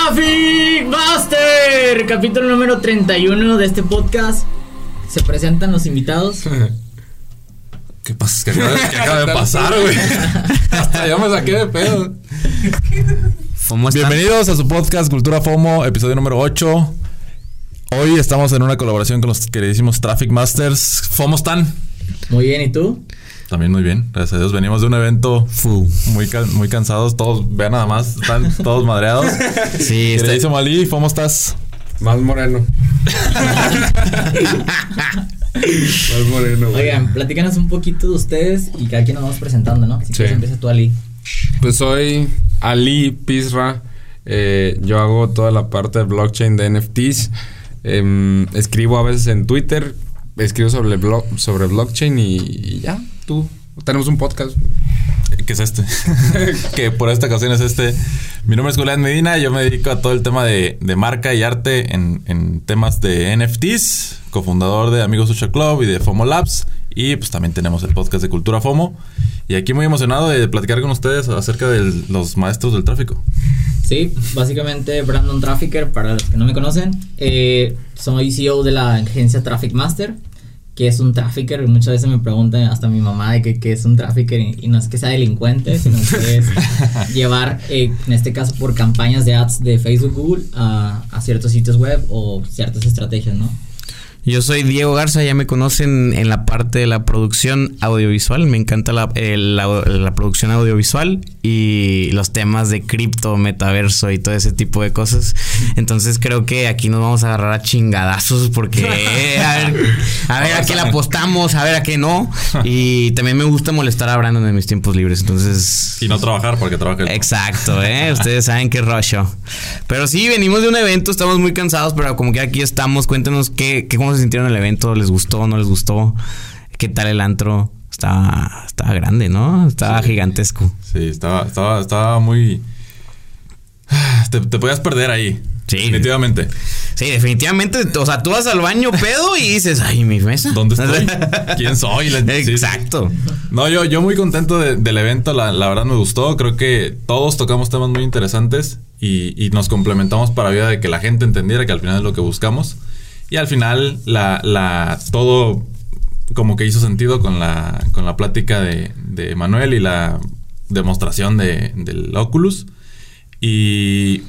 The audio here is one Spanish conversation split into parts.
Traffic Master, capítulo número 31 de este podcast. Se presentan los invitados. ¿Qué pasa? ¿Qué acaba, qué acaba de pasar, güey? Hasta ya me saqué de pedo. Bienvenidos a su podcast Cultura FOMO, episodio número 8. Hoy estamos en una colaboración con los queridísimos Traffic Masters. ¿FOMO están? Muy bien, ¿y tú? También muy bien, gracias a Dios. Venimos de un evento muy, can- muy cansados. Todos, vean nada más, están todos madreados. Sí, está- Ali, ¿cómo estás? Más moreno. Más moreno, güey. Oigan, platícanos un poquito de ustedes y cada quien nos vamos presentando, ¿no? Si Sí. quieres empieza tú, Ali. Pues soy Ali Pizra. Eh, yo hago toda la parte de blockchain de NFTs. Em, escribo a veces en Twitter. Escribo sobre, blo- sobre blockchain y, y ya, tú. Tenemos un podcast. que es este. que por esta ocasión es este. Mi nombre es Julián Medina. Yo me dedico a todo el tema de, de marca y arte en, en temas de NFTs. Cofundador de Amigos Social Club y de FOMO Labs. Y pues también tenemos el podcast de Cultura FOMO. Y aquí muy emocionado de platicar con ustedes acerca de los maestros del tráfico. Sí, básicamente Brandon Trafficker, para los que no me conocen. Eh, soy CEO de la agencia Traffic Master, que es un trafficker. Muchas veces me preguntan, hasta mi mamá, de que, que es un trafficker y, y no es que sea delincuente, sino que es llevar, eh, en este caso, por campañas de ads de Facebook, Google, a, a ciertos sitios web o ciertas estrategias, ¿no? Yo soy Diego Garza, ya me conocen en la parte de la producción audiovisual. Me encanta la, la- la producción audiovisual y los temas de cripto, metaverso y todo ese tipo de cosas. Entonces creo que aquí nos vamos a agarrar a chingadazos porque a ver, a ver a qué le apostamos, a ver a qué no. Y también me gusta molestar a Brandon en mis tiempos libres. Entonces... Y no trabajar porque trabaja el... Exacto, ¿eh? Ustedes saben qué rollo. Pero sí, venimos de un evento, estamos muy cansados, pero como que aquí estamos, cuéntenos qué, qué cómo se sintieron en el evento, ¿les gustó, no les gustó? ¿Qué tal el antro? Estaba, estaba grande, ¿no? Estaba gigantesco. Sí, estaba, estaba, estaba muy... Te, te podías perder ahí. Sí. Definitivamente. Sí, definitivamente, o sea, tú vas al baño pedo y dices, ay, mi mesa. ¿Dónde estoy? ¿Quién soy? Sí. Exacto. No, yo, yo muy contento de- del evento, la, la verdad me gustó. Creo que todos tocamos temas muy interesantes y, y nos complementamos para vida de que la gente entendiera que al final es lo que buscamos. Y al final, la, la, todo como que hizo sentido con la, con la plática de, de Manuel y la demostración de, del Oculus. Y,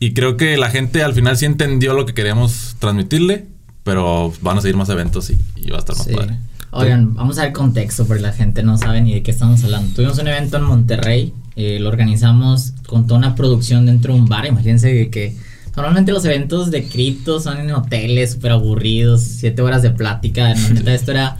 y creo que la gente al final sí entendió lo que queríamos transmitirle, pero van a seguir más eventos y, y va a estar más Sí. padre. Oigan, vamos a ver contexto porque la gente no sabe ni de qué estamos hablando. Tuvimos un evento en Monterrey, eh, lo organizamos con toda una producción dentro de un bar. Imagínense que normalmente los eventos de cripto son en hoteles súper aburridos, siete horas de plática. Neta, esto era,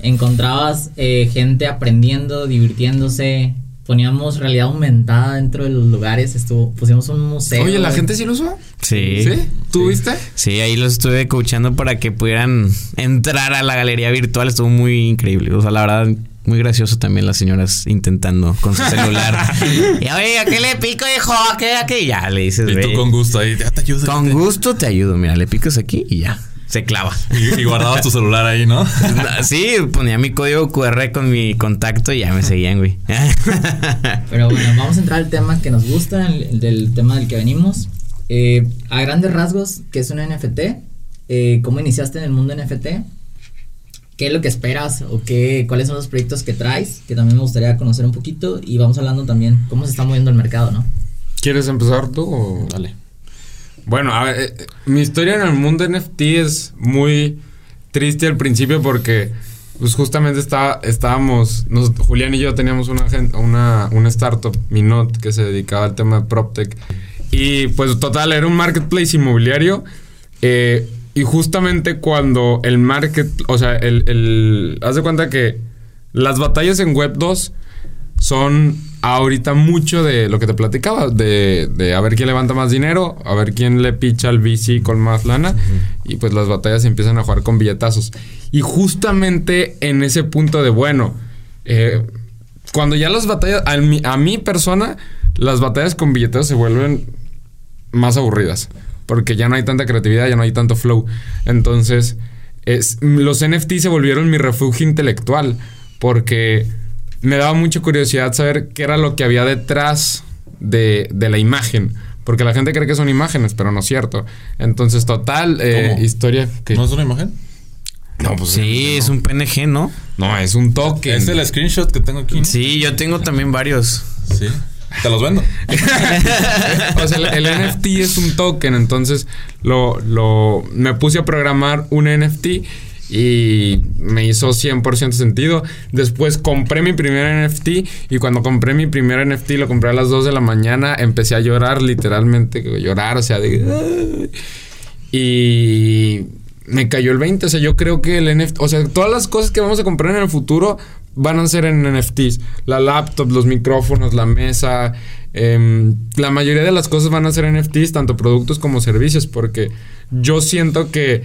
encontrabas eh, gente aprendiendo, divirtiéndose. Poníamos realidad aumentada dentro de los lugares, estuvo, pusimos un museo. Oye, ¿la gente sí lo usó? Sí. ¿Sí? ¿Tú viste? Sí, ahí los estuve coachando para que pudieran entrar a la galería virtual. Estuvo muy increíble. O sea, la verdad, muy gracioso también las señoras intentando con su celular. y oye, ¿a qué le pico, hijo? ¿A qué? ¿A qué? Y ya le dices, Y tú "Ve". con gusto ahí, ya te ayudo. Con gusto te ayudo. Mira, le picas aquí y ya. Se clava. Y, y guardabas tu celular ahí, ¿no? Sí, ponía mi código QR con mi contacto y ya me seguían, güey. Pero bueno, vamos a entrar al tema que nos gusta, el, el del tema del que venimos. Eh, a grandes rasgos, ¿qué es un NFT? Eh, ¿Cómo iniciaste en el mundo NFT? ¿Qué es lo que esperas o qué, cuáles son los proyectos que traes? Que también me gustaría conocer un poquito y vamos hablando también cómo se está moviendo el mercado, ¿no? ¿Quieres empezar tú o...? Dale. Bueno, a ver, eh, mi historia en el mundo NFT es muy triste al principio porque pues justamente está, estábamos, nos- Julián y yo teníamos una, una, una startup, Minot, que se dedicaba al tema de PropTech. Y pues total, era un marketplace inmobiliario. eh, y justamente cuando el market, o sea, el, el, haz de cuenta que las batallas en Web 2 son ahorita mucho de lo que te platicaba, de, de a ver quién levanta más dinero, a ver quién le picha al VC con más lana, y pues las batallas empiezan a jugar con billetazos. Y justamente en ese punto de, bueno, eh, cuando ya las batallas, a mi, a mi persona, las batallas con billetazos se vuelven más aburridas. Porque ya no hay tanta creatividad, ya no hay tanto flow. Entonces, es, los NFT se volvieron mi refugio intelectual. Porque me daba mucha curiosidad saber qué era lo que había detrás de, de la imagen. Porque la gente cree que son imágenes, pero no es cierto. Entonces, total, eh, ¿Cómo? historia que... ¿No es una imagen? No, pues Sí, es un PNG, ¿no? No, es un token. Es el screenshot que tengo aquí. ¿no? Sí, yo tengo también varios. Sí. Te los vendo. o sea, el, NFT es un token, entonces lo, lo, me puse a programar un NFT y me hizo 100% sentido. Después compré mi primer NFT y cuando compré mi primer NFT, lo compré a las 2 de la mañana, empecé a llorar, literalmente, llorar, o sea, de... Y me cayó el 20, o sea, yo creo que el NFT, o sea, todas las cosas que vamos a comprar en el futuro van a ser en NFTs. La laptop, los micrófonos, la mesa, em, la mayoría de las cosas van a ser NFTs, tanto productos como servicios, porque yo siento que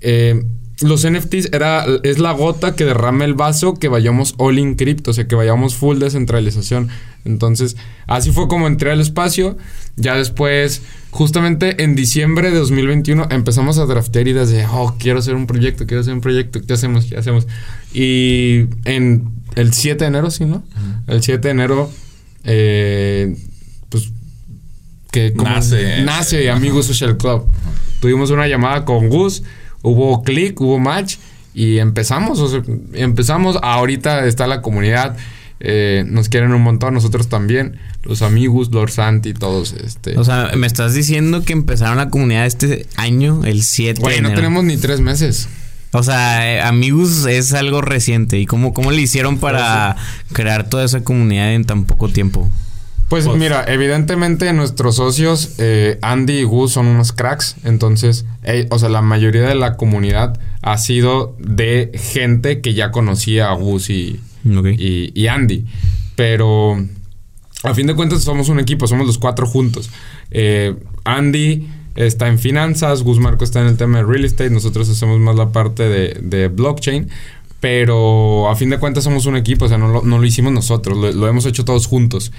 eh, los NFTs era, es la gota que derrama el vaso que vayamos all in cripto, o sea, que vayamos full descentralización. Entonces, así fue como entré al espacio. Ya después, justamente en diciembre de 2021, empezamos a draftear ideas de, oh, quiero hacer un proyecto, quiero hacer un proyecto, ¿qué hacemos? ¿Qué hacemos? Y en el 7 de enero, sí, ¿no? El 7 de enero, eh, pues, que como- Nace. nace Amigos Social Club. Tuvimos una llamada con Gus, hubo click, hubo match y empezamos. o sea, empezamos. Ahorita está la comunidad. Eh, nos quieren un montón, nosotros también. Los amigos, Lord Santi, todos. Este. O sea, me estás diciendo que empezaron la comunidad este año, el 7 Güey, de no enero. tenemos ni tres meses. O sea, eh, Amigos es algo reciente. ¿Y cómo, cómo le hicieron para crear toda esa comunidad en tan poco tiempo? Pues, Pues- mira, evidentemente nuestros socios, eh, Andy y Gus, son unos cracks. Entonces, o sea, la mayoría de la comunidad ha sido de gente que ya conocía a Gus y, Y, y Andy. Pero a fin de cuentas somos un equipo, somos los cuatro juntos. Eh, Andy está en finanzas, Gus está en el tema de real estate, nosotros hacemos más la parte de, blockchain. Pero a fin de cuentas somos un equipo, o sea, no lo, no lo hicimos nosotros, lo, lo hemos hecho todos juntos.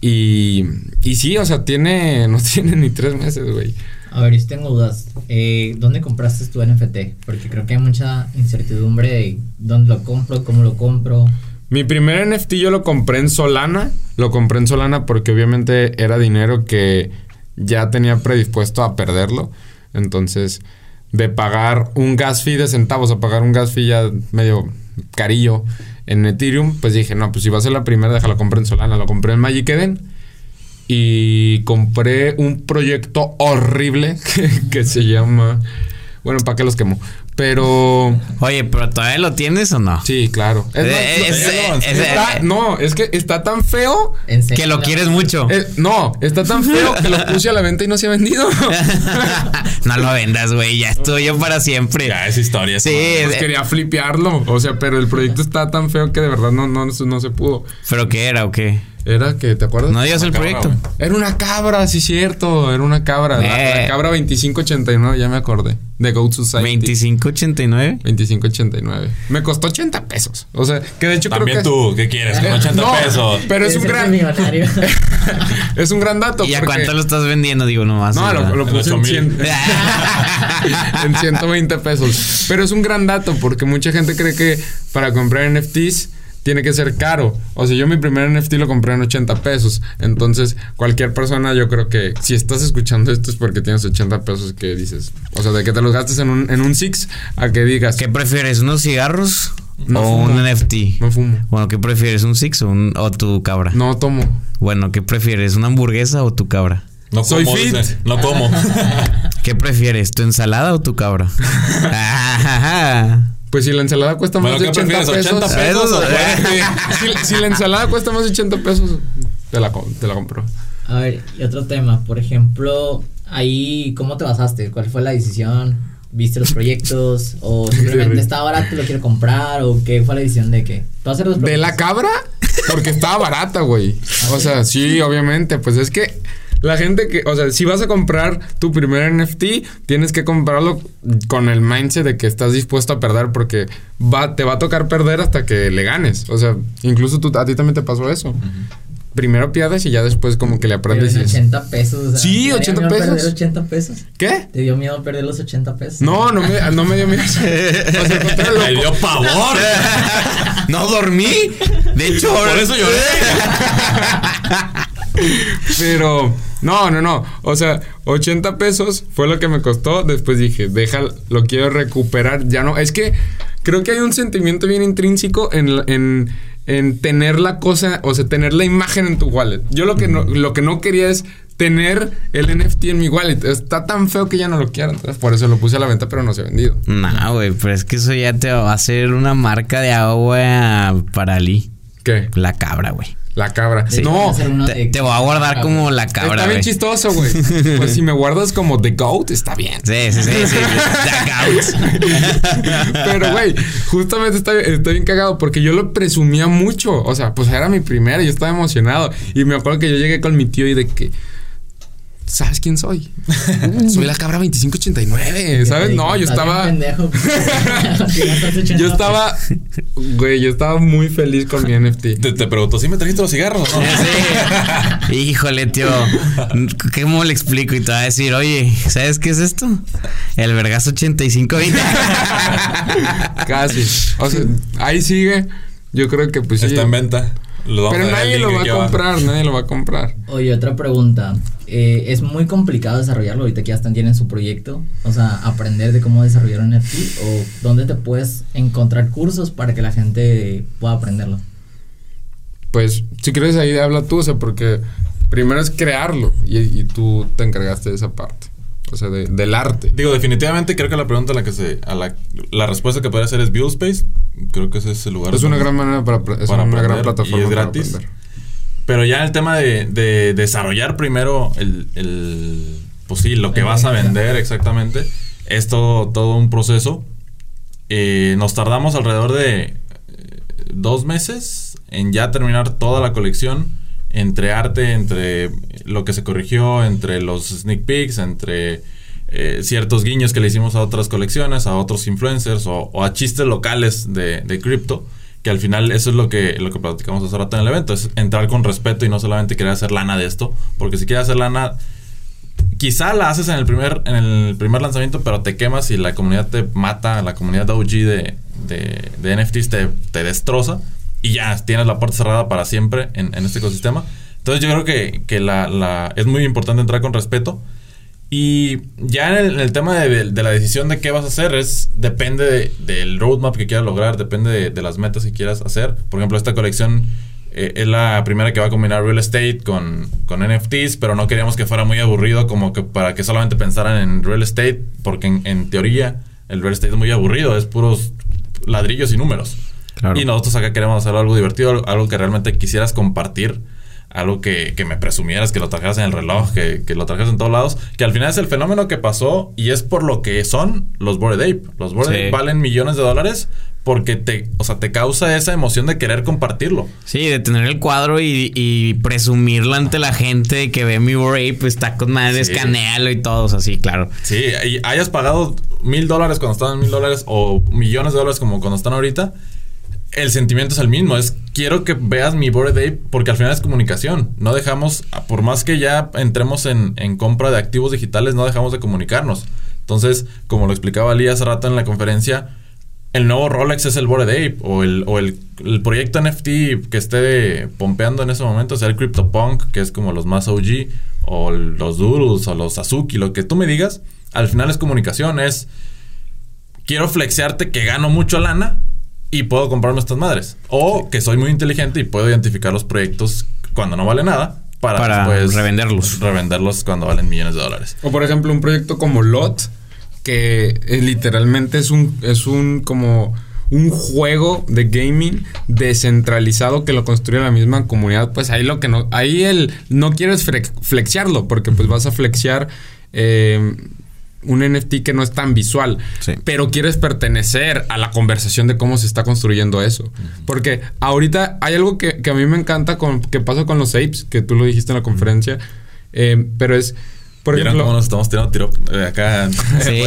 Y, y sí, o sea, tiene, no tiene ni tres meses, güey. A ver, yo tengo dudas. Eh, ¿Dónde compraste tu NFT? Porque creo que hay mucha incertidumbre de dónde lo compro, cómo lo compro. Mi primer NFT yo lo compré en Solana. Lo compré en Solana porque obviamente era dinero que ya tenía predispuesto a perderlo. Entonces, de pagar un gas fee de centavos a pagar un gas fee ya medio carillo en Ethereum, pues dije, no, pues si va a ser la primera, déjalo comprar en Solana. Lo compré en Magic Eden. Y compré un proyecto horrible que, que se llama... Bueno, ¿para qué los quemo? Pero... Oye, pero ¿todavía lo tienes o no? Sí, claro. Es Eh, Está- no, es que está tan feo. Que lo quieres mucho. eh, no, está tan feo que lo puse a la venta y no se ha vendido. no lo vendas, güey. Ya es tuyo para siempre. Ya es historia. Sí. Pues quería flipearlo. O sea, pero el proyecto está tan feo que de verdad no, no, no se pudo. ¿Pero qué era o qué? Era que, ¿te acuerdas? No digas el Cabra, proyecto. Era una cabra, sí, cierto. Era una cabra. La, Eh. la cabra 2589, ya me acordé. De Goat Society. 2589. 2589. Me costó 80 pesos. O sea, que de hecho También creo que. tú, ¿qué quieres? Con Eh, 80 no, pesos. Pero es un gran. es un gran dato. ¿Y a cuánto lo estás vendiendo? Digo, nomás. No, lo, lo En puse en, 8,000. 100 en 120 pesos. Pero es un gran dato porque mucha gente cree que para comprar NFTs tiene que ser caro. O sea, yo mi primer NFT lo compré en 80 pesos. Entonces, cualquier persona, yo creo que si estás escuchando esto es porque tienes 80 pesos que dices. O sea, de que te los gastes en un, en un Six a que digas. ¿Qué prefieres? ¿Unos cigarros No o fumo. un NFT? No fumo. Bueno, ¿qué prefieres? ¿Un Six o, un- o tu cabra? No tomo. Bueno, ¿qué prefieres? ¿Una hamburguesa o tu cabra? No Soy como, fit. dice. No como. ¿Qué prefieres? ¿Tu ensalada o tu cabra? Pues si la ensalada cuesta Bueno, más de ¿qué 80 prefieres? pesos. ¿80 pesos o si, si la ensalada cuesta más de 80 pesos, te la, com- te la compro. A ver, y otro tema, por ejemplo, ahí, ¿cómo te basaste? ¿Cuál fue la decisión? ¿Viste los proyectos? ¿O simplemente está barato y lo quiero comprar? ¿O qué fue la decisión de a hacer los ¿De la cabra? Porque estaba barata, güey. O sea, sí, obviamente. Pues es que la gente que, o sea, si vas a comprar tu primer NFT, tienes que comprarlo con el mindset de que estás dispuesto a perder porque va, te va a tocar perder hasta que le ganes. O sea, incluso tú, a ti también te pasó eso. Primero pierdes y ya después como que le aprendes. en y es- 80 pesos. o sea, Sí, ¿te dio 80 miedo pesos. perder 80 pesos? ¿Qué? ¿Te dio miedo perder los 80 pesos? No, no me, no me dio miedo. O sea, Me dio pavor. no dormí. De hecho, Por eso lloré. Pero, No, no, no. O sea, 80 pesos fue lo que me costó. Después dije, deja, lo quiero recuperar. Ya no. Es que creo que hay un sentimiento bien intrínseco en, en, en tener la cosa, o sea, tener la imagen en tu wallet. Yo lo que no, lo que no quería es tener el NFT en mi wallet. Está tan feo que ya no lo quiero. Entonces, por eso lo puse a la venta, pero no se ha vendido. No, güey, pero es que eso ya te va a hacer una marca de agua para Ali. ¿Qué? La cabra, güey. La cabra. Sí. No, Te, voy a guardar como la cabra, está bien chistoso, güey. Pues si me guardas como The Goat, está bien. Sí, sí, sí, sí. The Gouts. Pero, güey, justamente estoy, estoy bien cagado porque yo lo presumía mucho. O sea, pues era mi primera y yo estaba emocionado. Y me acuerdo que yo llegué con mi tío y de que. ¿Sabes quién soy? soy la cabra 2589. ¿Sabes? No, yo estaba. Yo estaba. Güey, yo estaba muy feliz con mi NFT. Te, te pregunto, ¿sí me trajiste los cigarros? No? Sí. Híjole, tío. ¿Cómo le explico? Y te va a decir, oye, ¿sabes qué es esto? El vergazo 8520. Casi. O sea, ahí sigue. Yo creo que pues sí. Está en venta. Lo vamos Pero nadie lo va a comprar, nadie lo va a comprar. Oye, otra pregunta. Eh, ¿Es muy complicado desarrollarlo ahorita que ya están tienen su proyecto? O sea, aprender de cómo desarrollar un NFT o dónde te puedes encontrar cursos para que la gente pueda aprenderlo. Pues, si quieres ahí habla tú, o sea, porque primero es crearlo y, y tú te encargaste de esa parte. O sea, de- del arte. Digo, definitivamente creo que la pregunta a la que se. A la, la respuesta que podría hacer es Build Space. Creo que ese es el lugar. Es una gran manera para, es para una gran aprender y plataforma es gratis. Pero ya el tema de, de desarrollar primero el, el. Pues sí, lo que vas a vender exactamente. Es todo, todo un proceso. Eh, nos tardamos alrededor de eh, dos meses en ya terminar toda la colección. Entre arte, entre lo que se corrigió, entre los sneak peeks, entre eh, ciertos guiños que le hicimos a otras colecciones, a otros influencers o, o a chistes locales de, de cripto. Que al final eso es lo que, lo que platicamos hace rato en el evento. Es entrar con respeto y no solamente querer hacer lana de esto. Porque si quieres hacer lana, quizá la haces en el primer, en el primer lanzamiento, pero te quemas y la comunidad te mata, la comunidad OG de, de, de NFTs te, te destroza y ya tienes la puerta cerrada para siempre en, en este ecosistema. Entonces yo creo que, que la, la- es muy importante entrar con respeto. Y ya en el, en el tema de, de- la decisión de qué vas a hacer, es depende de- del roadmap que quieras lograr, depende de, de las metas que quieras hacer. Por ejemplo, esta colección eh, es la primera que va a combinar real estate con, con NFTs, pero no queríamos que fuera muy aburrido como que para que solamente pensaran en real estate, porque en, en teoría el real estate es muy aburrido, es puros ladrillos y números. Claro. Y nosotros acá queremos hacer algo divertido, algo que realmente quisieras compartir, algo que, que me presumieras, que lo trajeras en el reloj, que, que lo trajeras en todos lados, que al final es el fenómeno que pasó y es por lo que son los Bored Ape. Los Bored Sí. Ape valen millones de dólares porque te, o sea, te causa esa emoción de querer compartirlo. Sí, de tener el cuadro y, y presumirlo ante la gente que ve mi Rape, pues está con madre, Sí. escanealo y todo, o sea, sí, claro. Sí, y hayas pagado mil dólares cuando estaban mil dólares o millones de dólares como cuando están ahorita, el sentimiento es el mismo. Es quiero que veas mi Bored Ape porque al final es comunicación. No dejamos, por más que ya entremos en, en compra de activos digitales, no dejamos de comunicarnos. Entonces, como lo explicaba Ali hace rato en la conferencia, el nuevo Rolex es el Bored Ape o el, o el, el proyecto NFT que esté pompeando en ese momento, sea el CryptoPunk, que es como los más OG, o los Doodles o los Azuki, lo que tú me digas, al final es comunicación, es quiero flexearte que gano mucho lana y puedo comprarme estas madres. O que soy muy inteligente y puedo identificar los proyectos cuando no vale nada para, Para después revenderlos. Revenderlos cuando valen millones de dólares. O por ejemplo, un proyecto como LOT, que eh, literalmente es un, es un como un juego de gaming descentralizado que lo construye la misma comunidad. Pues ahí lo que no, ahí el no quieres flexearlo, porque pues vas a flexear eh, un NFT que no es tan visual. Sí. Pero quieres pertenecer a la conversación de cómo se está construyendo eso. Porque ahorita hay algo que, que a mí me encanta con, que pasa con los apes, que tú lo dijiste en la conferencia. eh, pero es, por ¿Vieron ejemplo, cómo nos estamos tirando tiro eh, acá? Sí.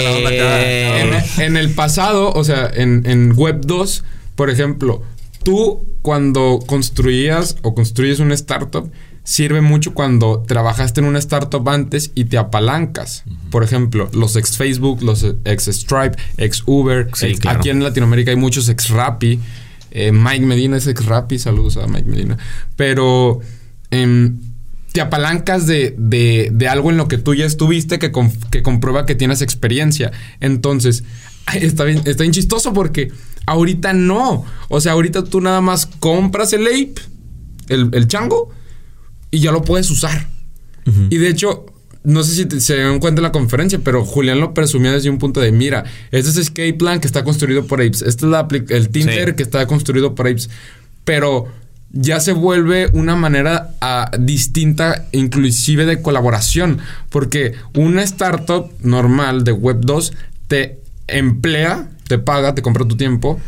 En el pasado, o sea, en, en Web 2, por ejemplo, tú cuando construías o construyes una startup, sirve mucho cuando trabajaste en una startup antes y te apalancas. Por ejemplo, los ex Facebook, los ex Stripe, ex Uber. Sí, ex- claro. Aquí en Latinoamérica hay muchos ex Rappi. Eh, Mike Medina es ex Rappi. Saludos a Mike Medina. Pero em, te apalancas de, de, de algo en lo que tú ya estuviste que, con- que comprueba que tienes experiencia. Entonces, está bien, está bien chistoso porque ahorita no. O sea, ahorita tú nada más compras el ape, el, el chango, y ya lo puedes usar. Y de hecho, no sé si te- se dieron cuenta en la conferencia, pero Julián lo presumía desde un punto de mira, este es Escape Plan que está construido por Apes, este es la el Tinder Sí. que está construido por Apes, pero ya se vuelve una manera ah, distinta, inclusive de colaboración, porque una startup normal de Web 2 te emplea, te paga, te compra tu tiempo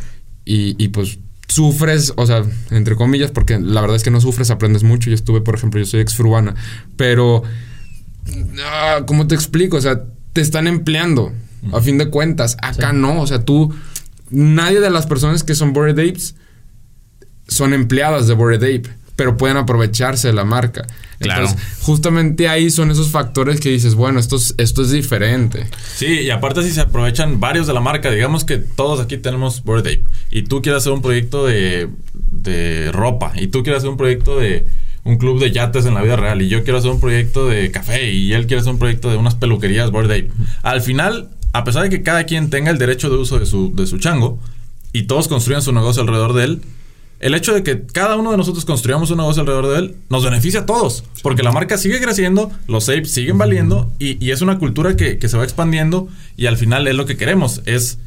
y, y pues sufres, o sea, entre comillas, porque la verdad es que no sufres, aprendes mucho. Yo estuve, por ejemplo, yo soy ex fruana, pero ah, ¿cómo te explico? O sea, te están empleando, a fin de cuentas. Acá no, o sea, tú, nadie de las personas que son Bored Apes son empleadas de Bored Ape, pero pueden aprovecharse de la marca. Claro. Entonces, justamente ahí son esos factores que dices, bueno, esto es, esto es diferente. Sí, y aparte si se aprovechan varios de la marca, digamos que todos aquí tenemos Bored Ape y tú quieres hacer un proyecto de, de ropa y tú quieres hacer un proyecto de un club de yates en la vida real y yo quiero hacer un proyecto de café y él quiere hacer un proyecto de unas peluquerías Bored Ape. Al final, a pesar de que cada quien tenga el derecho de uso de su, de su chango y todos construyan su negocio alrededor de él, el hecho de que cada uno de nosotros construyamos un negocio alrededor de él nos beneficia a todos, porque la marca sigue creciendo, los apes siguen valiendo y, y es una cultura que, que se va expandiendo y al final es lo que queremos, es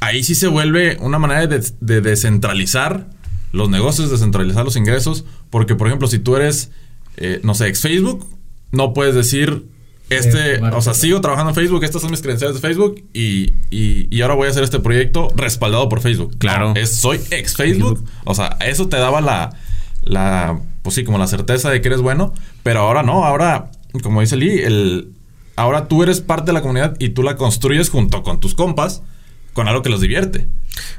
ahí sí se vuelve una manera de, de descentralizar los negocios, descentralizar los ingresos, porque por ejemplo si tú eres, eh, no sé, ex Facebook, no puedes decir... Este, Eh, o sea, sigo trabajando en Facebook, estas son mis credenciales de Facebook y, y, y ahora voy a hacer este proyecto respaldado por Facebook. Claro. No, es, soy ex Facebook. O sea, eso te daba la, la, pues sí, como la certeza de que eres bueno. Pero ahora no, ahora, como dice Lee, el, ahora tú eres parte de la comunidad y tú la construyes junto con tus compas con algo que los divierte.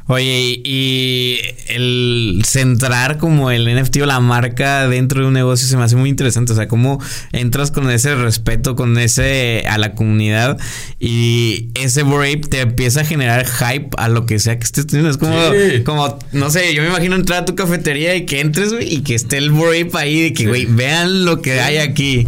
Oye, y, el centrar como el NFT o la marca dentro de un negocio se me hace muy interesante. O sea, cómo entras con ese respeto, con ese a la comunidad y ese break te empieza a generar hype a lo que sea que estés teniendo. Es como, Sí. como no sé, yo me imagino entrar a tu cafetería y que entres, y que esté el break ahí de que, güey, vean lo que hay aquí.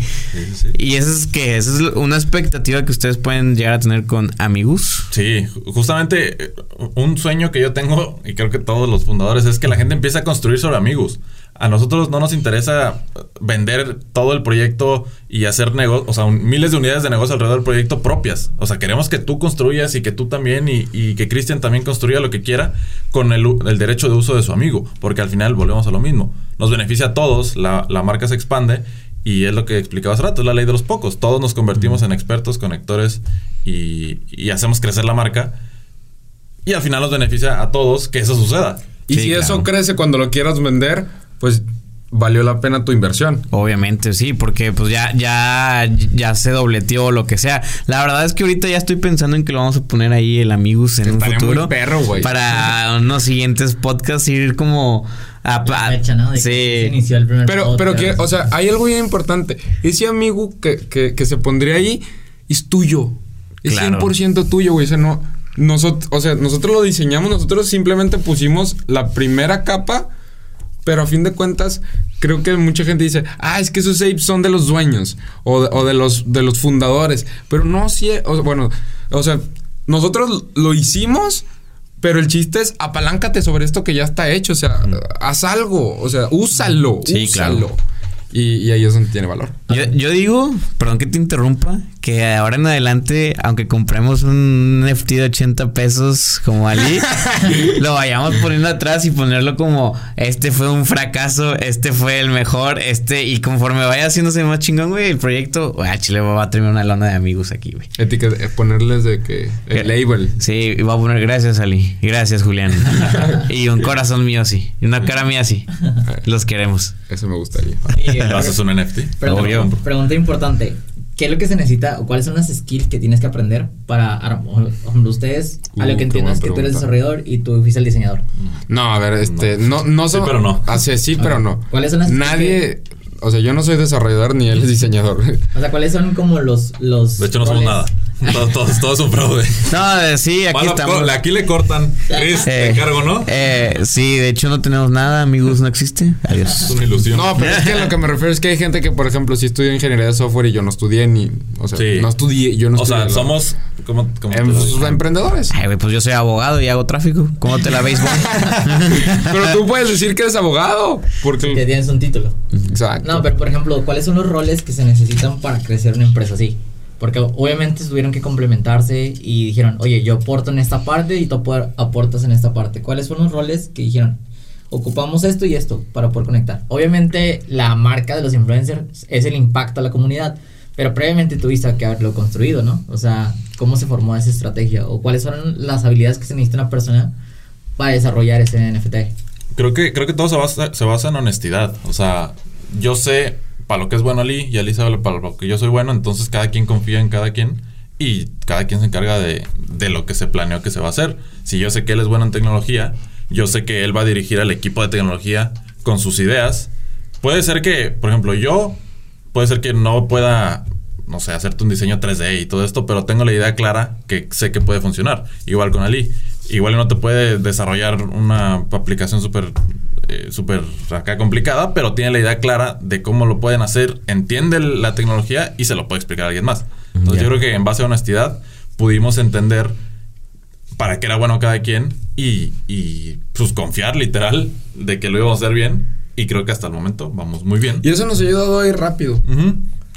Y eso es que, eso es una expectativa que ustedes pueden llegar a tener con amigos. Sí, ju- justamente eh, un sueño que yo tengo, y creo que todos los fundadores, es que la gente empiece a construir sobre amigos. A nosotros no nos interesa vender todo el proyecto y hacer negocio, o sea, un- miles de unidades de negocio alrededor del proyecto propias. O sea, queremos que tú construyas y que tú también y, y que Cristian también construya lo que quiera con el, derecho de uso de su amigo, porque al final volvemos a lo mismo. Nos beneficia a todos, la, la marca se expande y es lo que explicaba hace rato, es la ley de los pocos. Todos nos convertimos en expertos, conectores y, y hacemos crecer la marca. Y al final nos beneficia a todos que eso suceda. Y Sí, si eso claro. crece cuando lo quieras vender, pues valió la pena tu inversión. Obviamente, sí, porque pues ya, ya, ya se dobleteó lo que sea. La verdad es que ahorita ya estoy pensando en que lo vamos a poner ahí el Amigos en Que un estaría muy futuro. perro, güey. Para unos siguientes podcasts ir como a, La fecha, ¿no? De que sí. se inició el primer Pero, pero que, podcast. o sea, hay algo bien importante. Ese amigo que, que, que se pondría ahí es tuyo. Es Claro. 100% tuyo, güey. O sea, no, nosotros, o sea, nosotros lo diseñamos, nosotros simplemente pusimos la primera capa, pero a fin de cuentas, creo que mucha gente dice, ah, es que esos apes son de los dueños o de, o de los, de los fundadores. Pero no, sí, o bueno, o sea, nosotros lo hicimos. Pero el chiste es apaláncate sobre esto que ya está hecho. O sea, haz algo. O sea, úsalo. Sí, úsalo. claro. Y, y ahí es donde tiene valor. Yo, yo digo, perdón que te interrumpa, que ahora en adelante, aunque compremos un NFT de 80 pesos como Ali, lo vayamos poniendo atrás y ponerlo como este fue un fracaso, este fue el mejor, este, y conforme vaya haciéndose más chingón, güey, el proyecto, güey, a Chile va a terminar una lona de amigos aquí, güey. Etiqueta, eh, ponerles de que el label. Sí, y voy a poner gracias, Ali. Gracias, Julián. y un corazón mío así. Y una cara mía así. Los queremos. Eso me gustaría. Y, Lo haces un NFT. Pregunta, Obvio. pregunta importante. ¿Qué es lo que se necesita o cuáles son las skills que tienes que aprender para, ustedes, a Uh, lo que qué entiendo es que tú eres desarrollador y tú fuiste el diseñador. No, a ver, este, no, no Sí, son- pero no. Ah, sí, sí, pero no. ¿Cuáles son las Nadie, o sea, yo no soy desarrollador ni él es diseñador. O sea, ¿cuáles son como los... los De hecho, no somos nada. Todo, todo, todo es un fraude. No, eh, sí, aquí Bueno, estamos. aquí le cortan. Chris, te Eh, encargo, ¿no? eh, sí, de hecho no tenemos nada, amigos, no existe. Es Adiós. una ilusión. No, pero es que lo que me refiero es que hay gente que, por ejemplo, si estudia ingeniería de software y yo no estudié ni. O sea, Sí. no estudié, yo no o sea, estudié. somos. ¿Cómo, cómo te em, pues, emprendedores. Ay, pues yo soy abogado y hago tráfico. ¿Cómo te la veis, güey? Pero tú puedes decir que eres abogado. Que Porque. tienes un título. Exacto. No, pero por ejemplo, ¿cuáles son los roles que se necesitan para crecer una empresa así? Porque obviamente tuvieron que complementarse y dijeron, oye, yo aporto en esta parte y tú apor- aportas en esta parte. ¿Cuáles son los roles que dijeron? Ocupamos esto y esto para poder conectar. Obviamente la marca de los influencers es el impacto a la comunidad, pero previamente tuviste que haberlo construido, ¿no? O sea, ¿cómo se formó esa estrategia? ¿O cuáles son las habilidades que se necesita una persona para desarrollar ese NFT? Creo que, creo que todo se basa, se basa en honestidad. O sea, yo sé para lo que es bueno Ali y Ali sabe para lo que yo soy bueno, entonces cada quien confía en cada quien y cada quien se encarga de, de lo que se planeó que se va a hacer. Si yo sé que él es bueno en tecnología, yo sé que él va a dirigir al equipo de tecnología con sus ideas. Puede ser que, por ejemplo, yo, puede ser que no pueda, no sé, hacerte un diseño 3D y todo esto, pero tengo la idea clara que sé que puede funcionar. Igual con Ali. Igual no te puede desarrollar una aplicación súper eh, súper acá complicada, pero tiene la idea clara de cómo lo pueden hacer, entiende la tecnología y se lo puede explicar a alguien más. Entonces yo creo que en base a honestidad pudimos entender para qué era bueno cada quien y, y pues confiar literal de que lo íbamos a hacer bien y creo que hasta el momento vamos muy bien. Y eso nos ha ayudado a ir rápido.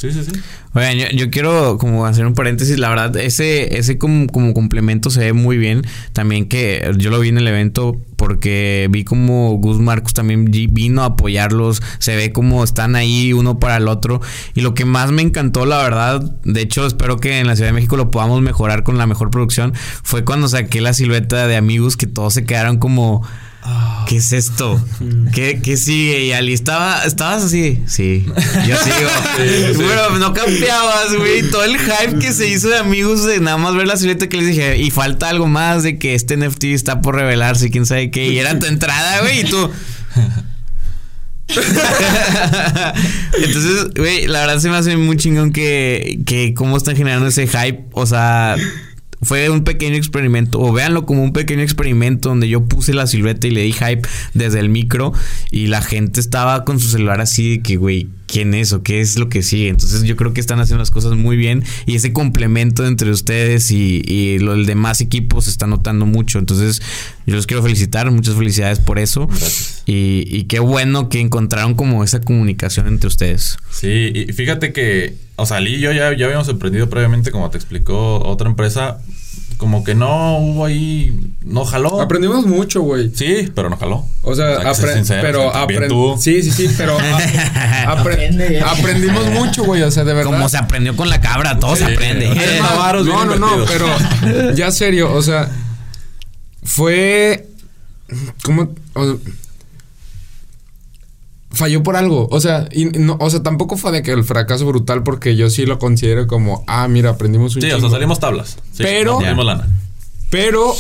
Sí. Oigan, yo, yo quiero como hacer un paréntesis. La verdad, ese, ese como, como complemento se ve muy bien. También que yo lo vi en el evento porque vi como Gus Marcos también vino a apoyarlos. Se ve como están ahí uno para el otro. Y lo que más me encantó, la verdad, de hecho espero que en la Ciudad de México lo podamos mejorar con la mejor producción, fue cuando saqué la silueta de amigos que todos se quedaron como... ¿Qué es esto? ¿Qué, qué sigue? Y Ali, estaba, estabas así. Sí, yo sigo. Pero no cambiabas, güey. Todo el hype que se hizo de amigos de nada más ver la silueta que les dije. Y falta algo más de que este NFT está por revelarse, quién sabe qué. Y era tu entrada, güey. Y tú. Entonces, güey, la verdad se me hace muy chingón que, que cómo están generando ese hype. O sea, fue un pequeño experimento. O véanlo como un pequeño experimento donde yo puse la silueta y le di hype desde el micro. Y la gente estaba con su celular así de que, güey, ¿quién es o qué es lo que sigue? Entonces yo creo que están haciendo las cosas muy bien. Y ese complemento entre ustedes y, y lo, el demás equipo se está notando mucho. Entonces yo los quiero felicitar. Muchas felicidades por eso. Y, y qué bueno que encontraron como esa comunicación entre ustedes. Sí, y fíjate que, o sea, Ali y yo ya, ya habíamos emprendido previamente, como te explicó otra empresa, como que no hubo ahí, no jaló. Aprendimos mucho, güey. Sí, pero no jaló. O sea, apre- pero o también aprendimos. Sí, sí, sí, pero apre- Aprende. aprendimos mucho, güey. O sea, de verdad. Como se aprendió con la cabra, todo se Sí. aprende. Navarros bien no, no, no, pero ya serio, o sea, fue como o sea, falló por algo, o sea, y no, o sea, tampoco fue de que el fracaso brutal porque yo sí lo considero como, ah, mira, aprendimos un Sí, o chingo. sea, salimos tablas. Sí, Pero- lana. Pero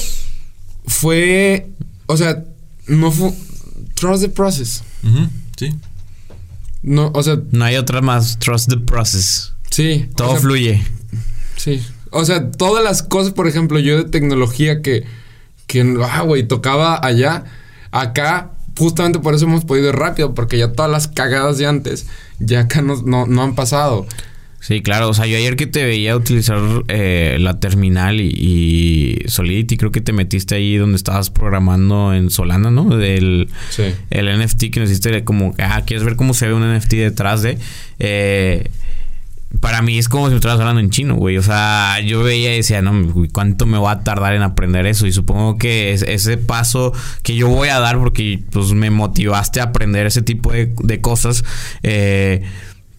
fue, o sea, no fue trust the process. Sí. No, o sea, No hay otra más. Trust the process. sí, o Todo sea, fluye. Sí. O sea, todas las cosas, por ejemplo, yo de tecnología que, que ah, güey, tocaba allá, acá, justamente por eso hemos podido ir rápido, porque ya todas las cagadas de antes, ya acá no, no, no han pasado. Sí, claro. O sea, yo ayer que te veía utilizar eh, la terminal y, y Solidity, creo que te metiste ahí donde estabas programando en Solana, ¿no? Del Sí. el NFT que nos hiciste como, ah, quieres ver cómo se ve un NFT detrás de. Eh, para mí es como si me estuvieras hablando en chino, güey. O sea, yo veía y decía, no, güey, ¿cuánto me va a tardar en aprender eso? Y supongo que es- ese paso que yo voy a dar, porque pues me motivaste a aprender ese tipo de, de cosas, eh,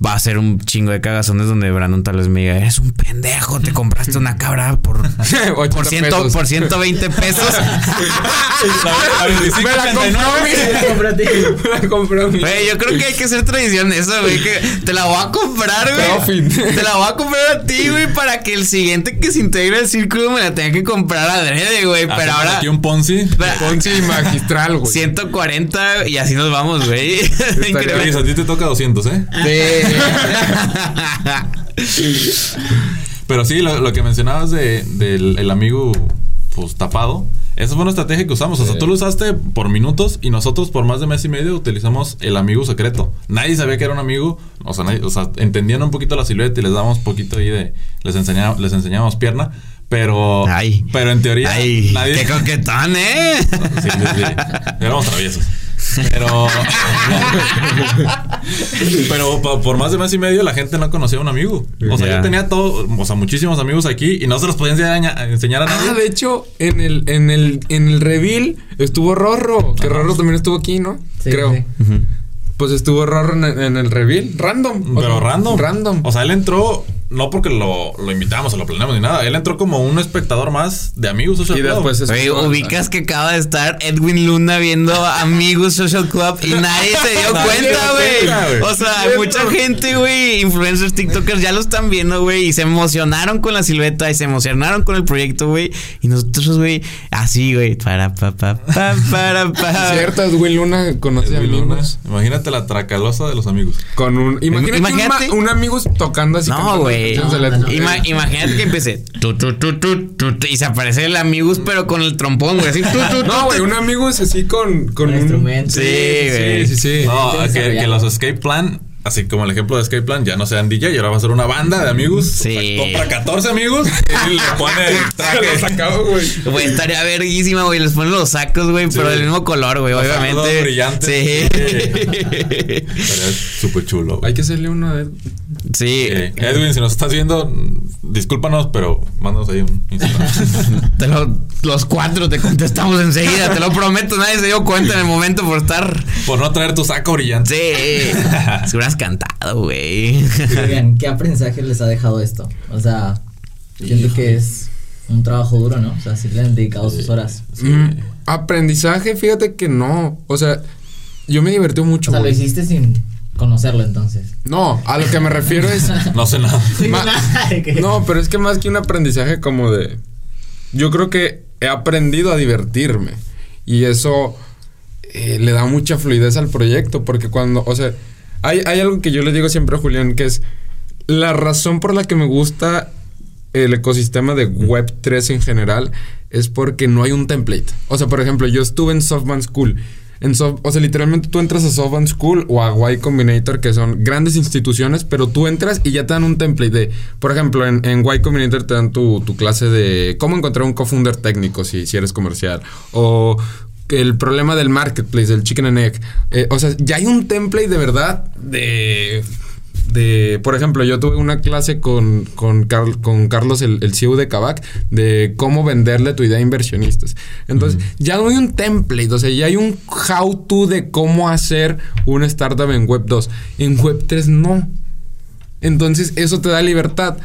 va a ser un chingo de cagazones donde Brandon tal vez me diga, eres un pendejo, te compraste una cabra por, 80 por, ciento, pesos. por 120 pesos. La 25, Me la 39. Cómprate. Me la compré a mí. Güey, yo creo que hay que hacer tradición eso, güey. Que te la voy a comprar, güey. Te la voy a comprar a ti, güey, para que el siguiente que se integre al círculo me la tenga que comprar adrede, güey. Pero Hacemos ahora Aquí un Ponzi. Pero- Ponzi magistral, güey. 140 y así nos vamos, güey. A ti te toca 200, ¿eh? Sí. Pero sí, lo, lo que mencionabas de, del el amigo pues tapado, esa fue una estrategia que usamos. O sea, tú lo usaste por minutos y nosotros por más de mes y medio utilizamos el amigo secreto. Nadie sabía que era un amigo. O sea, nadie- o sea entendían un poquito la silueta y les dábamos poquito ahí de. Les, enseñábamos, les enseñábamos pierna. Pero. Ay. Pero en teoría. Ay, nadie. qué coquetón, ¿eh? Sí, sí, sí. Éramos traviesos. Pero. pero po- por más de mes y medio la gente no conocía a un amigo. O sea, yo tenía todo, o sea, muchísimos amigos aquí y no se los podía enseñar, a- enseñar a nadie. Ah, de hecho, en el, en el, en el reveal estuvo Rorro. Que Rorro también estuvo aquí, ¿no? Sí, Creo. sí. Pues estuvo Rorro en, en el reveal. Random. O Pero sea, random. Random. O sea, él entró, no porque lo, lo invitamos o lo planeamos ni nada. Él entró como un espectador más de amigos Social y Club. después se Güey, escuchó- ubicas que acaba de estar Edwin Luna viendo Amigos Social Club y nadie se dio Nadie se dio cuenta, güey. güey. O sea, hay mucha gente, güey, influencers, TikTokers ya lo están viendo, güey, y se emocionaron con la silueta y se emocionaron con el proyecto, güey. Y nosotros, güey, así, güey, para, pa, pa, pa, para, pa. Cierto, Edwin Luna conoce Edwin Luna. amigos. Imagínate la tracalosa de los amigos. Con un. Imagínate, Imagínate- Un, ma- un amigos tocando así. No, güey. No. Ima- imagínate que empiece tu, tu, tu, y se aparece el Amigos, pero con el trompón, güey, así. No, güey, un amigo es así con, con Con un instrumentos. Sí, Sí, güey. sí, sí. No, Tienes que, que que los Escape Plan, así como el ejemplo de Escape Plan, ya no sean DJ, y ahora va a ser una banda de amigos. Sí. O sea, compra 14 amigos y le pone Se lo traje. sacaba, güey. Güey, estaría verguísima, güey. Les ponen los sacos, güey, pero del mismo color, güey, Los obviamente. sacos brillantes. Sí. Estaría súper chulo. Hay que hacerle uno de. sí. Eh, Edwin, si nos estás viendo, discúlpanos, pero mándanos ahí un Instagram. Te lo- los cuatro te contestamos enseguida, te lo prometo. Nadie se dio cuenta en el momento por estar. Por no traer tu saco brillante. Sí. Cantado, güey. Oigan, ¿qué aprendizaje les ha dejado esto? O sea, siento que es un trabajo duro, ¿no? O sea, sí le han dedicado sus horas. Mm, aprendizaje, fíjate que no. O sea, yo me divertí mucho. O sea, lo hiciste sin conocerlo entonces. No, a lo que me refiero es. No sé nada. No, pero es que más que un aprendizaje como de... Yo creo que he aprendido a divertirme. Y eso eh, le da mucha fluidez al proyecto. Porque cuando, o sea, hay, algo que yo le digo siempre a Julián, que es la razón por la que me gusta el ecosistema de Web3 en general es porque no hay un template. O sea, por ejemplo, yo estuve en Softbank School. En o sea, literalmente tú entras a Softbank School o a Y Combinator, que son grandes instituciones, pero tú entras y ya te dan un template de, por ejemplo, en, en Y Combinator te dan tu, tu clase de cómo encontrar un co-founder técnico si eres comercial. O el problema del marketplace, del chicken and egg. Eh, o sea, ya hay un template de verdad de de, por ejemplo, yo tuve una clase con, con, Carl- con Carlos, el, el CEO de Kavak, de cómo venderle tu idea a inversionistas. Entonces, ya no hay un template, o sea, ya hay un how-to de cómo hacer una startup en Web 2. En Web 3 no. Entonces, eso te da libertad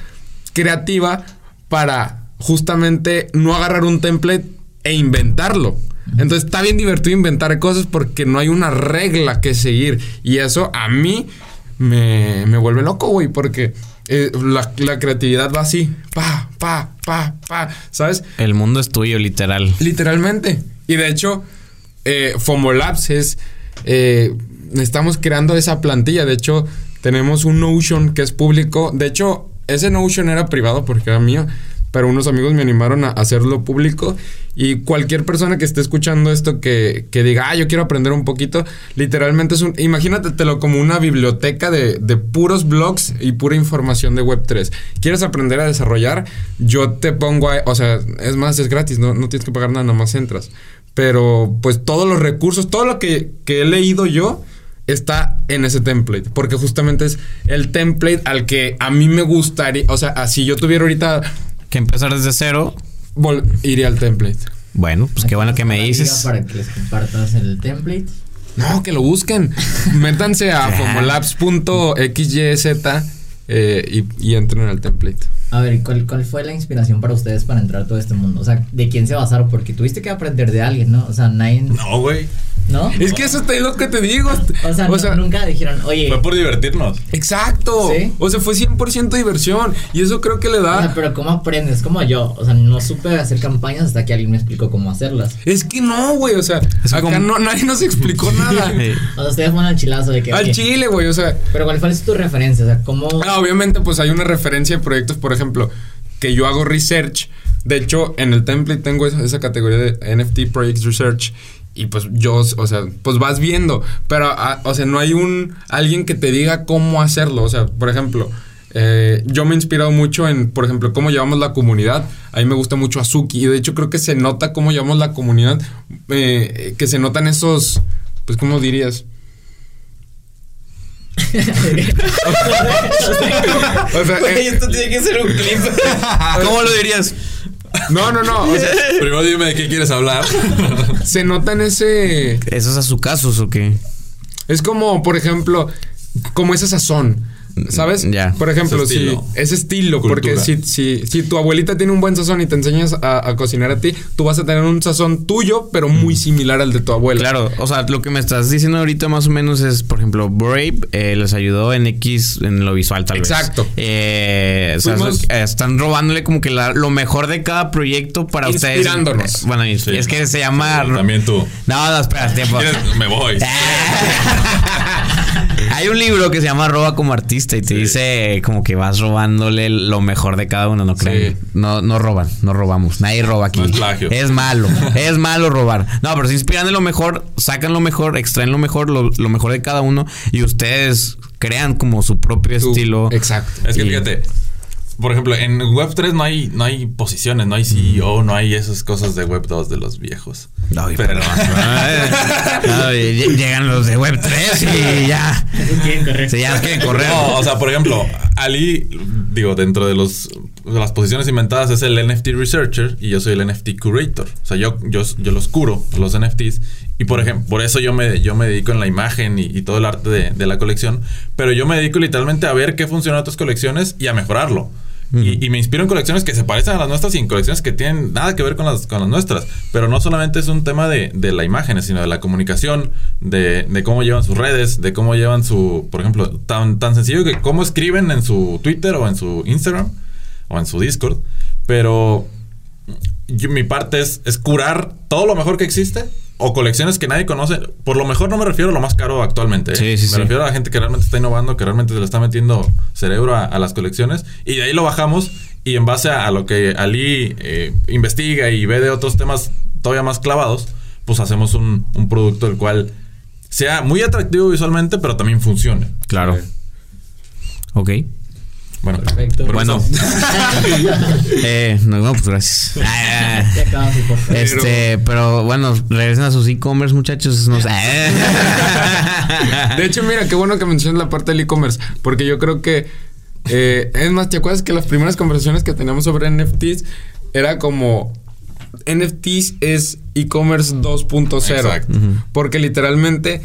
creativa para justamente no agarrar un template e inventarlo. Entonces está bien divertido inventar cosas porque no hay una regla que seguir. Y eso a mí me, me vuelve loco, güey, porque eh, la, la creatividad va así, pa, pa, pa, pa, ¿sabes? El mundo es tuyo, literal. Literalmente. Y de hecho, eh, Fomolabs es. eh, estamos creando esa plantilla. De hecho, tenemos un Notion que es público. De hecho, ese Notion era privado porque era mío. Pero unos amigos me animaron a hacerlo público. Y cualquier persona que esté escuchando esto que, que diga, ah, yo quiero aprender un poquito, literalmente es un. Imagínatelo como una biblioteca de, de puros blogs y pura información de Web3. ¿Quieres aprender a desarrollar? Yo te pongo a. O sea, es más, es gratis, no, no tienes que pagar nada, nada más entras. Pero pues todos los recursos, todo lo que, que he leído yo está en ese template. Porque justamente es el template al que a mí me gustaría. O sea, si yo tuviera ahorita. Que empezar desde cero. vol- iría al template. Bueno, pues qué bueno que me dices. Para que les compartas el template. No, que lo busquen. Métanse a fomolabs.xyz eh, y, y entren al template. A ver, ¿cuál, ¿cuál fue la inspiración para ustedes para entrar a todo este mundo? O sea, ¿de quién se basaron? Porque tuviste que aprender de alguien, ¿no? O sea, nadie... No, güey. ¿No? Es que eso es lo que te digo. O sea, no- nunca dijeron, oye... Fue por divertirnos. Exacto. ¿Sí? O sea, fue 100% diversión. Y eso creo que le o sea, da. pero ¿cómo aprendes? Como yo. O sea, no supe hacer campañas hasta que alguien me explicó cómo hacerlas. Es que no, güey. O sea, Es acá como- no, nadie nos explicó nada. O sea, ustedes fueron al chilazo de que... Al oye, chile, güey. O sea, Pero ¿cuál fue tu referencia? O sea, ¿cómo...? Ah, obviamente, pues hay una referencia de proyectos, por ejemplo, que yo hago research. De hecho, en el template tengo esa, esa categoría de NFT Projects Research. Y pues yo, o sea, pues vas viendo. Pero, ah, o sea, no hay un alguien que te diga cómo hacerlo. O sea, por ejemplo, eh, yo me he inspirado mucho en, por ejemplo, cómo llevamos la comunidad. A mí me gusta mucho Azuki. Y de hecho creo que se nota cómo llevamos la comunidad. eh, que se notan esos, pues, ¿cómo dirías? o sea, eh, esto tiene que ser un clip. ¿Cómo lo dirías? No, no, no. O sea, Primero dime de qué quieres hablar. se nota en ese. ¿Esos a su casos o qué? Es como, por ejemplo, como ese sazón. ¿Sabes? Ya. Por ejemplo, Ese si estilo. ese estilo, porque si, si, si tu abuelita tiene un buen sazón y te enseñas a, a cocinar a ti, tú vas a tener un sazón tuyo, pero muy similar al de tu abuela. Claro, o sea, lo que me estás diciendo ahorita más o menos es, por ejemplo, Brave eh, les ayudó en X en lo visual tal Exacto. vez. Eh, o sea, Fuimos- eh, están robándole como que la- lo mejor de cada proyecto para ustedes. Inspirándonos. Eh, Bueno, y- Sí. es que se llama... También tú. No, no, espera, tiempo. Me voy. Hay un libro que se llama Roba como artista y te Sí. dice como que vas robándole lo mejor de cada uno, no creen. Sí. No, no roban, no robamos. Nadie roba aquí. No es plagio. Es malo, es malo robar. No, pero se inspiran de lo mejor, sacan lo mejor, extraen lo mejor, lo, lo mejor de cada uno y ustedes crean como su propio Tú- estilo. Exacto. Es que Y- fíjate, por ejemplo, en Web3 no hay, no hay posiciones, no hay CEO, no hay esas cosas de Web2 de los viejos. Ay, Pero- llegan los de Web 3 y ya. quieren correr. Se ya quieren correr. No, o sea, por ejemplo, Ali, digo, dentro de los de las posiciones inventadas es el NFT Researcher y yo soy el NFT Curator. O sea, yo, yo, yo los curo, los NFTs. Y por ejemplo, por eso yo me, yo me dedico en la imagen y, y todo el arte de, de la colección. Pero yo me dedico literalmente a ver qué funciona en otras colecciones y a mejorarlo. Y, y me inspiro en colecciones que se parecen a las nuestras y en colecciones que tienen nada que ver con las, con las nuestras. Pero no solamente es un tema de, de la imagen, sino de la comunicación, de, de cómo llevan sus redes, de cómo llevan su, por ejemplo, tan, tan sencillo que cómo escriben en su Twitter o en su Instagram o en su Discord. Pero yo- mi parte es, es curar todo lo mejor que existe o colecciones que nadie conoce. Por lo mejor no me refiero a lo más caro actualmente. ¿eh? Sí, sí, me sí. refiero a la gente que realmente está innovando, que realmente se le está metiendo cerebro a, a las colecciones. Y de ahí lo bajamos y en base a, a lo que Ali eh, investiga y ve de otros temas todavía más clavados, pues hacemos un, un producto el cual sea muy atractivo visualmente, pero también funcione. Claro. Ok. Bueno, Perfecto. Bueno. eh, no, no, pues gracias. Ah. Este, pero bueno, regresen a sus e-commerce, muchachos. No sé. De hecho, mira, qué bueno que mencionas la parte del e-commerce, porque yo creo que eh, es más, ¿te acuerdas que las primeras conversaciones que teníamos sobre NFTs era como NFTs es e-commerce 2.0? Exacto. Porque literalmente,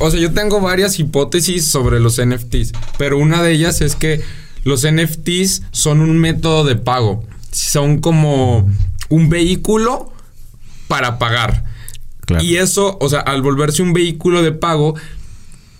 o sea, yo tengo varias hipótesis sobre los NFTs, pero una de ellas es que los NFTs son un método de pago, son como un vehículo para pagar. Claro. Y eso, o sea, al volverse un vehículo de pago,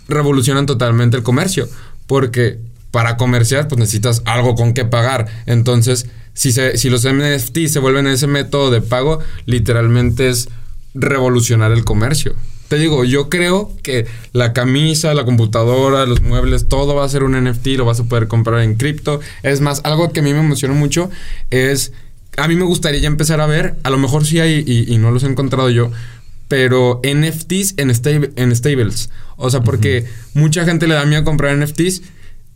revolucionan totalmente el comercio. Porque para comerciar, pues necesitas algo con que pagar. Entonces, si, se, si los NFT se vuelven ese método de pago, literalmente es revolucionar el comercio. Te digo, yo creo que la camisa, la computadora, los muebles, todo va a ser un NFT, lo vas a poder comprar en cripto. Es más, algo que a mí me emociona mucho es, a mí me gustaría ya empezar a ver, a lo mejor sí hay y, y no los he encontrado yo, pero NFTs en, sta- en stables. O sea, porque mucha gente le da miedo comprar NFTs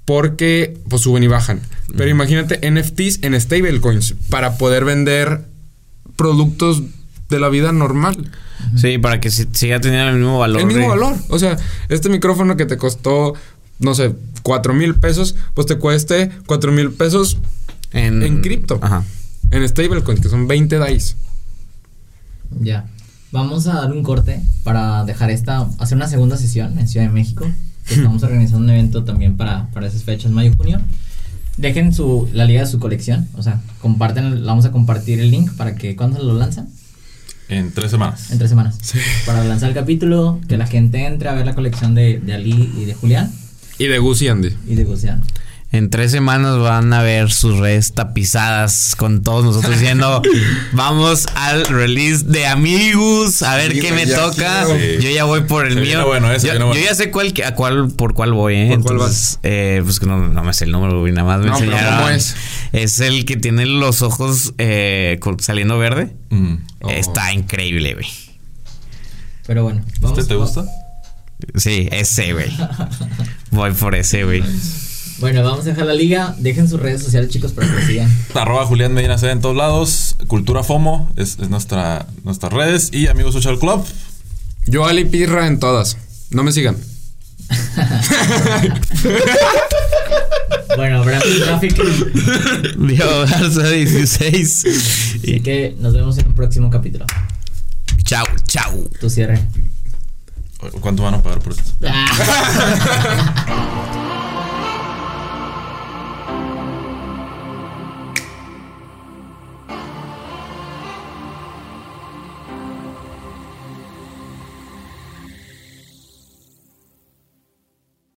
porque pues suben y bajan. Pero imagínate NFTs en stablecoins para poder vender productos de la vida normal. Sí, para que si- siga teniendo el mismo valor. El mismo de- valor. O sea, este micrófono que te costó, no sé, cuatro mil pesos, pues te cueste cuatro mil pesos En, En cripto. Ajá. en stablecoins, que son 20 DAIs. Ya. Vamos a dar un corte para dejar esta, hacer una segunda sesión en Ciudad de México. que Estamos organizando un evento también para, para esas fechas, mayo junio. Dejen su, la liga de su colección, o sea, comparten, vamos a compartir el link para que, ¿cuándo lo lanzan? En tres semanas. En tres semanas. Para lanzar el capítulo, que la gente entre a ver la colección de, de Ali y de Julián Y de Gus y Andy. y de Gocean. En tres semanas van a ver sus redes tapizadas con todos nosotros diciendo, vamos al release de Amigos, a ver Sí, qué me toca. quiero. Yo ya voy por el Se mío. bueno, se yo, bueno. yo ya sé cuál, a cuál, por cuál voy, ¿eh? ¿Por cuál Entonces, eh, pues que no, no me sé el número, güey, nada más me No, pero enseñaron. ¿cómo es? Es el que tiene los ojos eh, saliendo verde. Mm. Oh. Está increíble, güey. Pero bueno. ¿Este te gusta? Sí, ese, güey. Voy por ese, güey. Bueno, vamos a dejar la liga. Dejen sus redes sociales, chicos, para que lo sigan. Arroba Julián Medina C en todos lados. Cultura FOMO es, es nuestra, nuestras redes. Y Amigos Social Club. Yo Ali Pirra en todas. No me sigan. Bueno, Brandon Traffic. Diego Garza 16. Así que nos vemos en un próximo capítulo. Chau, chau. Tu cierre. ¿Cuánto van a pagar por esto?